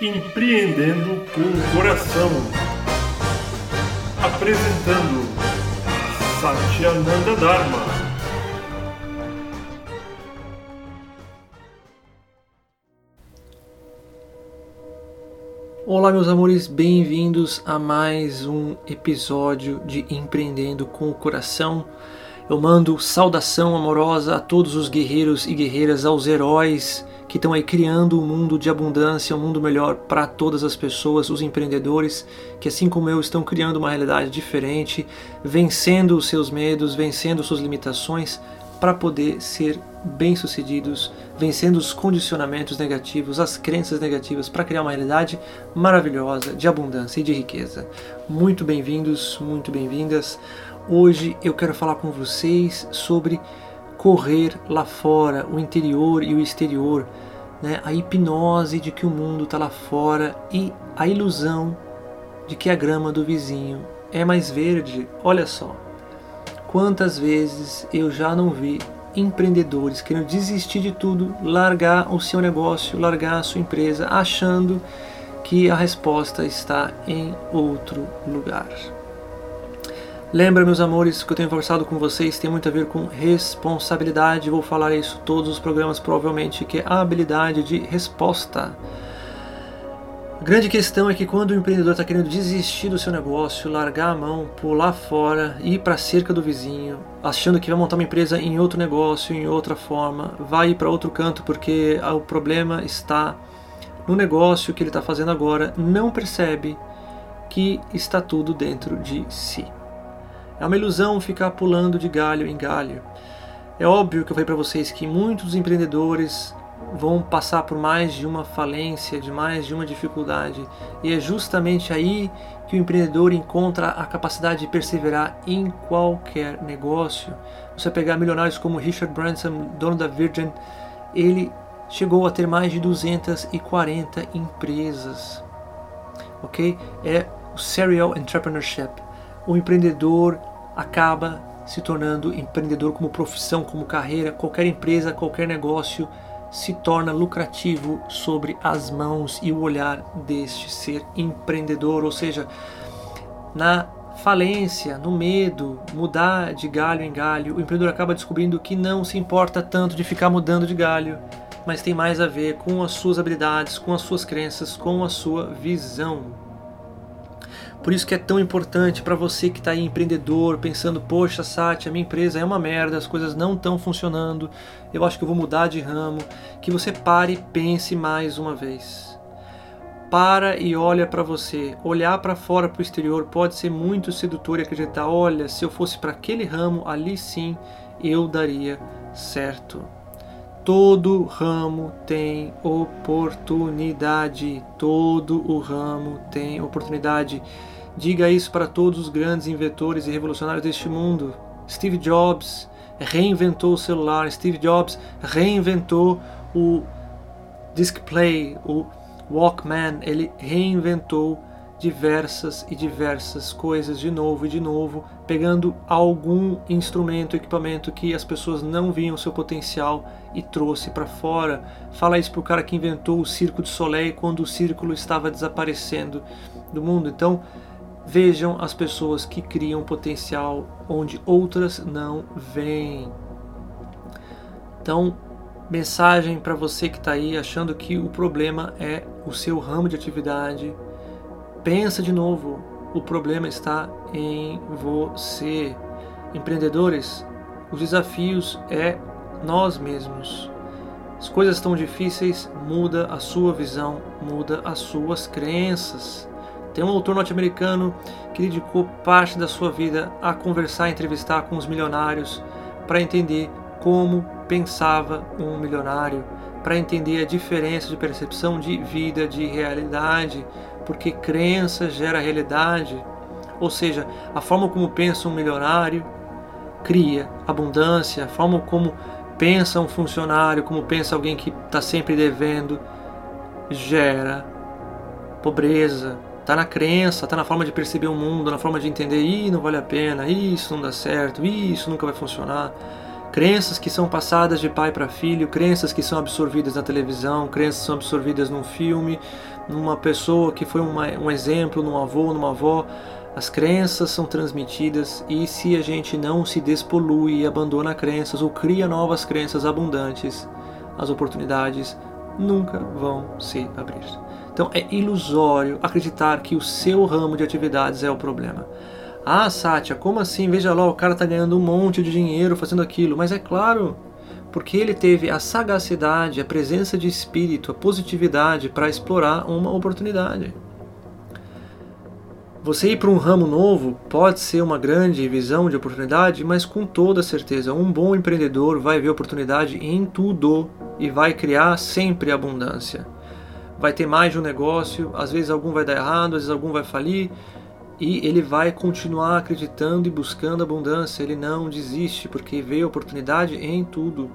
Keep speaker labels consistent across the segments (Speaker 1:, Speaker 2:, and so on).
Speaker 1: Empreendendo com o Coração. Apresentando Satyananda Dharma.
Speaker 2: Olá, meus amores, bem-vindos a mais um episódio de Empreendendo com o Coração. Eu mando saudação amorosa a todos os guerreiros e guerreiras, aos heróis que estão aí criando um mundo de abundância, um mundo melhor para todas as pessoas, os empreendedores que, assim como eu, estão criando uma realidade diferente, vencendo os seus medos, vencendo suas limitações para poder ser bem-sucedidos, vencendo os condicionamentos negativos, as crenças negativas, para criar uma realidade maravilhosa de abundância e de riqueza. Muito bem-vindos, muito bem-vindas. Hoje eu quero falar com vocês sobre correr lá fora, o interior e o exterior, né? a hipnose de que o mundo está lá fora e a ilusão de que a grama do vizinho é mais verde. Olha só, quantas vezes eu já não vi empreendedores querendo desistir de tudo, largar o seu negócio, largar a sua empresa, achando que a resposta está em outro lugar. Lembra, meus amores, que eu tenho conversado com vocês tem muito a ver com responsabilidade. Vou falar isso todos os programas, provavelmente, que é a habilidade de resposta. A grande questão é que quando o empreendedor está querendo desistir do seu negócio, largar a mão, pular fora, ir para a cerca do vizinho, achando que vai montar uma empresa em outro negócio, em outra forma, vai ir para outro canto porque o problema está no negócio que ele está fazendo agora, não percebe que está tudo dentro de si. É uma ilusão ficar pulando de galho em galho. É óbvio que eu falei para vocês que muitos empreendedores vão passar por mais de uma falência, de mais de uma dificuldade, e é justamente aí que o empreendedor encontra a capacidade de perseverar em qualquer negócio. Você pegar milionários como Richard Branson, dono da Virgin, ele chegou a ter mais de 240 empresas. OK? É o serial entrepreneurship. O empreendedor acaba se tornando empreendedor como profissão, como carreira, qualquer empresa, qualquer negócio se torna lucrativo sobre as mãos e o olhar deste ser empreendedor, ou seja, na falência, no medo, mudar de galho em galho, o empreendedor acaba descobrindo que não se importa tanto de ficar mudando de galho, mas tem mais a ver com as suas habilidades, com as suas crenças, com a sua visão. Por isso que é tão importante para você que está aí empreendedor, pensando, poxa, Sati, a minha empresa é uma merda, as coisas não estão funcionando, eu acho que eu vou mudar de ramo, que você pare e pense mais uma vez. Para e olha para você. Olhar para fora, para o exterior, pode ser muito sedutor e acreditar, olha, se eu fosse para aquele ramo, ali sim eu daria certo. Todo ramo tem oportunidade. Todo o ramo tem oportunidade. Diga isso para todos os grandes inventores e revolucionários deste mundo. Steve Jobs reinventou o celular, Steve Jobs reinventou o display, o Walkman, ele reinventou diversas e diversas coisas de novo e de novo, pegando algum instrumento, equipamento que as pessoas não viam seu potencial e trouxe para fora. Fala isso para o cara que inventou o Circo de Soleil quando o círculo estava desaparecendo do mundo. Então, Vejam as pessoas que criam potencial onde outras não veem. Então, mensagem para você que está aí achando que o problema é o seu ramo de atividade. Pensa de novo, o problema está em você. Empreendedores, os desafios é nós mesmos. As coisas estão difíceis, muda a sua visão, muda as suas crenças. Tem um autor norte-americano que dedicou parte da sua vida a conversar e entrevistar com os milionários para entender como pensava um milionário, para entender a diferença de percepção de vida, de realidade, porque crença gera realidade. Ou seja, a forma como pensa um milionário cria abundância, a forma como pensa um funcionário, como pensa alguém que está sempre devendo, gera pobreza, Tá na crença, tá na forma de perceber o mundo, na forma de entender, ih, não vale a pena, isso não dá certo, isso nunca vai funcionar. Crenças que são passadas de pai para filho, crenças que são absorvidas na televisão, crenças que são absorvidas num filme, numa pessoa que foi uma, um exemplo, num avô, numa avó. As crenças são transmitidas e se a gente não se despolui e abandona crenças ou cria novas crenças abundantes, as oportunidades nunca vão se abrir. Então é ilusório acreditar que o seu ramo de atividades é o problema. Ah, Sátia, como assim? Veja lá, o cara está ganhando um monte de dinheiro fazendo aquilo. Mas é claro, porque ele teve a sagacidade, a presença de espírito, a positividade para explorar uma oportunidade. Você ir para um ramo novo pode ser uma grande visão de oportunidade, mas com toda certeza, um bom empreendedor vai ver oportunidade em tudo e vai criar sempre abundância. Vai ter mais de um negócio, às vezes algum vai dar errado, às vezes algum vai falir, e ele vai continuar acreditando e buscando abundância, ele não desiste, porque vê oportunidade em tudo.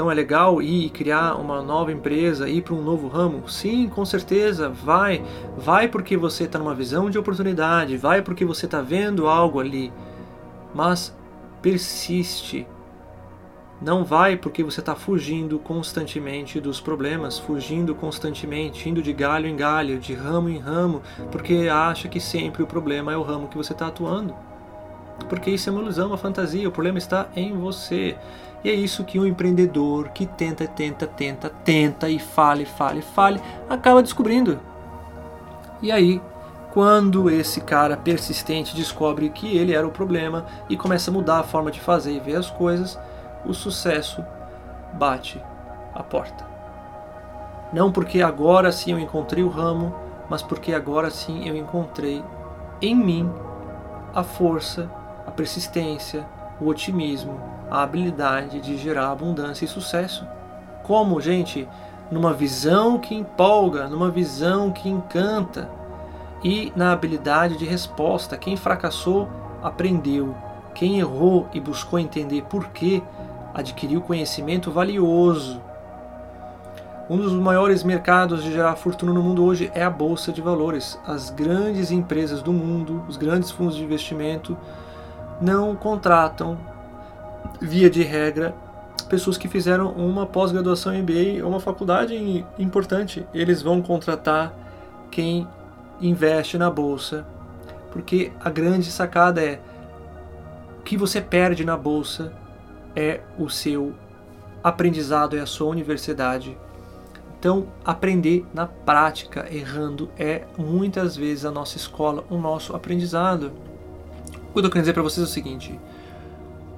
Speaker 2: Então é legal ir e criar uma nova empresa, ir para um novo ramo? Sim, com certeza, vai. Vai porque você está numa visão de oportunidade, vai porque você está vendo algo ali. Mas persiste, não vai porque você está fugindo constantemente dos problemas, fugindo constantemente, indo de galho em galho, de ramo em ramo, porque acha que sempre o problema é o ramo que você está atuando. Porque isso é uma ilusão, uma fantasia, o problema está em você. E é isso que um empreendedor que tenta, tenta, tenta, tenta e fale, fale, fale, acaba descobrindo. E aí, quando esse cara persistente descobre que ele era o problema e começa a mudar a forma de fazer e ver as coisas, o sucesso bate a porta. Não porque agora sim eu encontrei o ramo, mas porque agora sim eu encontrei em mim a força, a persistência, o otimismo, a habilidade de gerar abundância e sucesso. Como, gente? Numa visão que empolga, numa visão que encanta e na habilidade de resposta. Quem fracassou aprendeu, quem errou e buscou entender por quê adquiriu conhecimento valioso. Um dos maiores mercados de gerar fortuna no mundo hoje é a bolsa de valores. As grandes empresas do mundo, os grandes fundos de investimento, não contratam, via de regra, pessoas que fizeram uma pós-graduação MBA ou uma faculdade importante. Eles vão contratar quem investe na bolsa, porque a grande sacada é o que você perde na bolsa é o seu aprendizado, é a sua universidade. Então, aprender na prática, errando, é muitas vezes a nossa escola, o nosso aprendizado. O que eu quero dizer para vocês é o seguinte: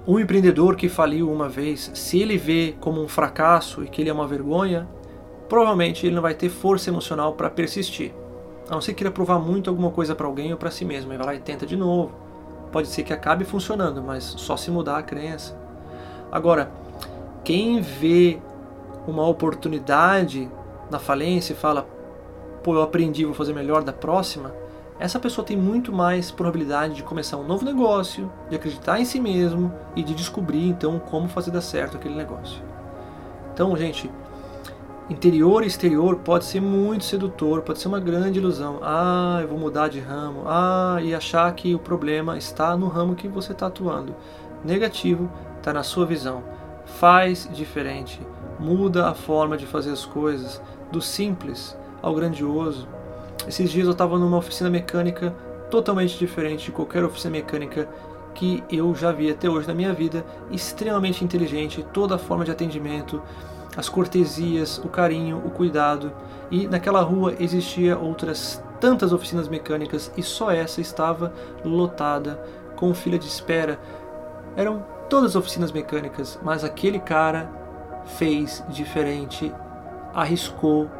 Speaker 2: um empreendedor que faliu uma vez, se ele vê como um fracasso e que ele é uma vergonha, provavelmente ele não vai ter força emocional para persistir. A não ser que queira provar muito alguma coisa para alguém ou para si mesmo, ele vai lá e tenta de novo. Pode ser que acabe funcionando, mas só se mudar a crença. Agora, quem vê uma oportunidade na falência e fala, pô, eu aprendi, vou fazer melhor da próxima, essa pessoa tem muito mais probabilidade de começar um novo negócio, de acreditar em si mesmo e de descobrir então como fazer dar certo aquele negócio. Então, gente, interior e exterior pode ser muito sedutor, pode ser uma grande ilusão. Ah, eu vou mudar de ramo. Ah, e achar que o problema está no ramo que você está atuando. Negativo, está na sua visão. Faz diferente, muda a forma de fazer as coisas, do simples ao grandioso. Esses dias eu estava numa oficina mecânica totalmente diferente de qualquer oficina mecânica que eu já vi até hoje na minha vida, extremamente inteligente, toda a forma de atendimento, as cortesias, o carinho, o cuidado. E naquela rua existia outras tantas oficinas mecânicas e só essa estava lotada, com fila de espera. Eram todas as oficinas mecânicas, mas aquele cara fez diferente, arriscou,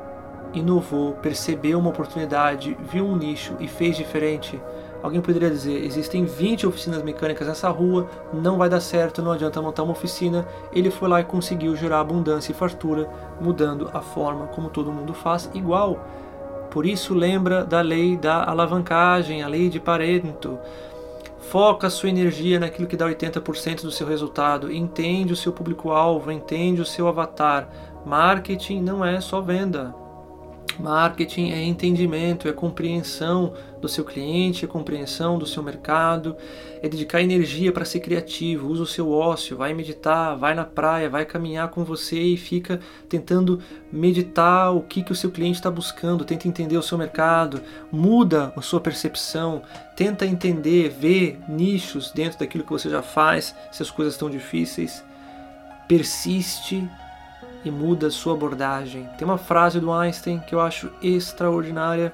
Speaker 2: inovou, percebeu uma oportunidade, viu um nicho e fez diferente. Alguém poderia dizer: existem 20 oficinas mecânicas nessa rua, não vai dar certo, não adianta montar uma oficina. Ele foi lá e conseguiu gerar abundância e fartura, mudando a forma como todo mundo faz, igual. Por isso, lembra da lei da alavancagem, a lei de Pareto. Foca sua energia naquilo que dá 80% do seu resultado. Entende o seu público-alvo, entende o seu avatar. Marketing não é só venda. Marketing é entendimento, é compreensão do seu cliente, é compreensão do seu mercado, é dedicar energia para ser criativo, usa o seu ócio, vai meditar, vai na praia, vai caminhar com você e fica tentando meditar o que, que o seu cliente está buscando, tenta entender o seu mercado, muda a sua percepção, tenta entender, ver nichos dentro daquilo que você já faz, se as coisas estão difíceis, persiste e muda sua abordagem. Tem uma frase do Einstein que eu acho extraordinária,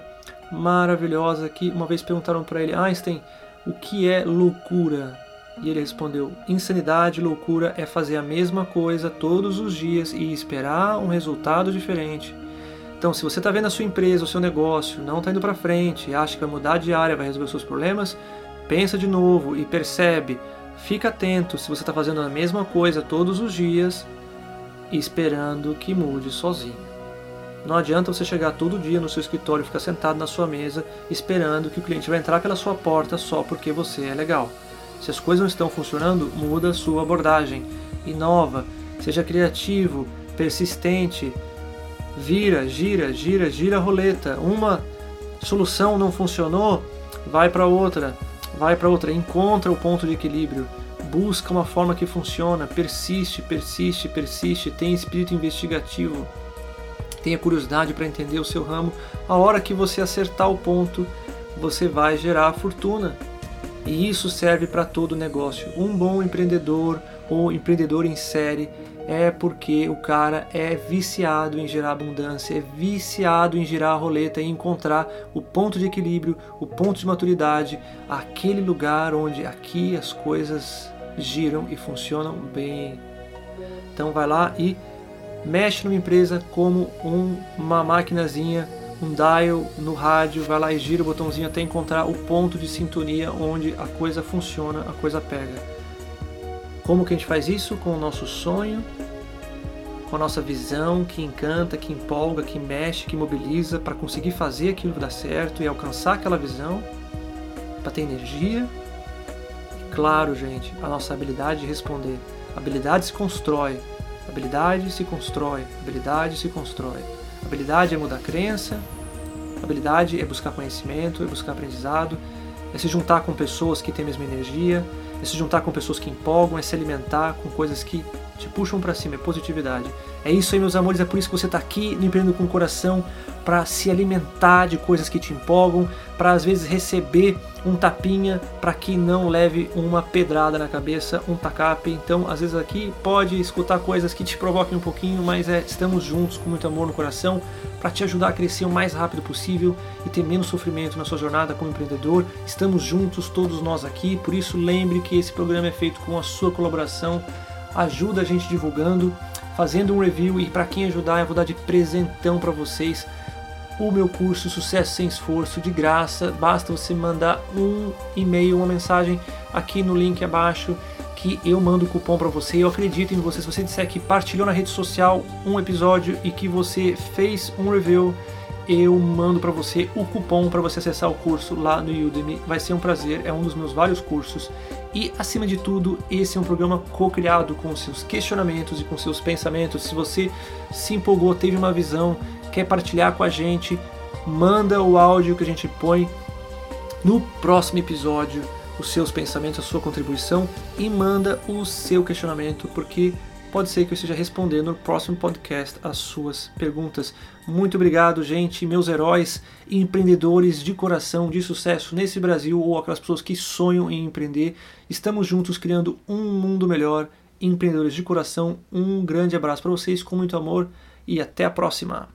Speaker 2: maravilhosa, que uma vez perguntaram para ele, Einstein, o que é loucura? E ele respondeu: Insanidade, loucura é fazer a mesma coisa todos os dias e esperar um resultado diferente. Então, se você está vendo a sua empresa, o seu negócio, não está indo para frente, acha que vai mudar de área, vai resolver os seus problemas, pensa de novo e percebe. Fica atento se você está fazendo a mesma coisa todos os dias esperando que mude sozinho. Não adianta você chegar todo dia no seu escritório e ficar sentado na sua mesa esperando que o cliente vai entrar pela sua porta só porque você é legal. Se as coisas não estão funcionando, muda a sua abordagem, inova, seja criativo, persistente, vira, gira, gira, gira a roleta. Uma solução não funcionou, vai para outra, vai para outra, encontra o ponto de equilíbrio busca uma forma que funciona, persiste, persiste, persiste, tem espírito investigativo, tenha curiosidade para entender o seu ramo. A hora que você acertar o ponto, você vai gerar fortuna. E isso serve para todo negócio. Um bom empreendedor ou empreendedor em série é porque o cara é viciado em gerar abundância, é viciado em girar a roleta e encontrar o ponto de equilíbrio, o ponto de maturidade, aquele lugar onde aqui as coisas giram e funcionam bem. Então vai lá e mexe numa empresa como um, uma maquinazinha, um dial no rádio, vai lá e gira o botãozinho até encontrar o ponto de sintonia onde a coisa funciona, a coisa pega. Como que a gente faz isso? Com o nosso sonho, com a nossa visão que encanta, que empolga, que mexe, que mobiliza para conseguir fazer aquilo dá certo e alcançar aquela visão, para ter energia claro, gente, a nossa habilidade de responder. Habilidade se constrói, habilidade se constrói, habilidade se constrói. Habilidade é mudar crença, habilidade é buscar conhecimento, é buscar aprendizado, é se juntar com pessoas que têm a mesma energia, é se juntar com pessoas que empolgam, é se alimentar com coisas que te puxam para cima, é positividade. É isso aí, meus amores, é por isso que você está aqui no Empreendendo com o Coração, para se alimentar de coisas que te empolgam, para às vezes receber um tapinha para que não leve uma pedrada na cabeça, um tacape. Então, às vezes aqui pode escutar coisas que te provoquem um pouquinho, mas é, estamos juntos com muito amor no coração para te ajudar a crescer o mais rápido possível e ter menos sofrimento na sua jornada como empreendedor. Estamos juntos, todos nós aqui, por isso lembre que esse programa é feito com a sua colaboração ajuda a gente divulgando, fazendo um review e para quem ajudar eu vou dar de presentão para vocês o meu curso Sucesso Sem Esforço de graça. Basta você mandar um e-mail, uma mensagem aqui no link abaixo que eu mando o cupom para você. Eu acredito em você. Se você disser que partilhou na rede social um episódio e que você fez um review, eu mando para você o cupom para você acessar o curso lá no Udemy. Vai ser um prazer, é um dos meus vários cursos. E acima de tudo, esse é um programa co-criado com seus questionamentos e com seus pensamentos. Se você se empolgou, teve uma visão, quer partilhar com a gente, manda o áudio que a gente põe no próximo episódio os seus pensamentos, a sua contribuição e manda o seu questionamento, porque pode ser que eu esteja respondendo no próximo podcast as suas perguntas. Muito obrigado, gente, meus heróis, empreendedores de coração, de sucesso nesse Brasil ou aquelas pessoas que sonham em empreender. Estamos juntos criando um mundo melhor. Empreendedores de coração, um grande abraço para vocês com muito amor e até a próxima.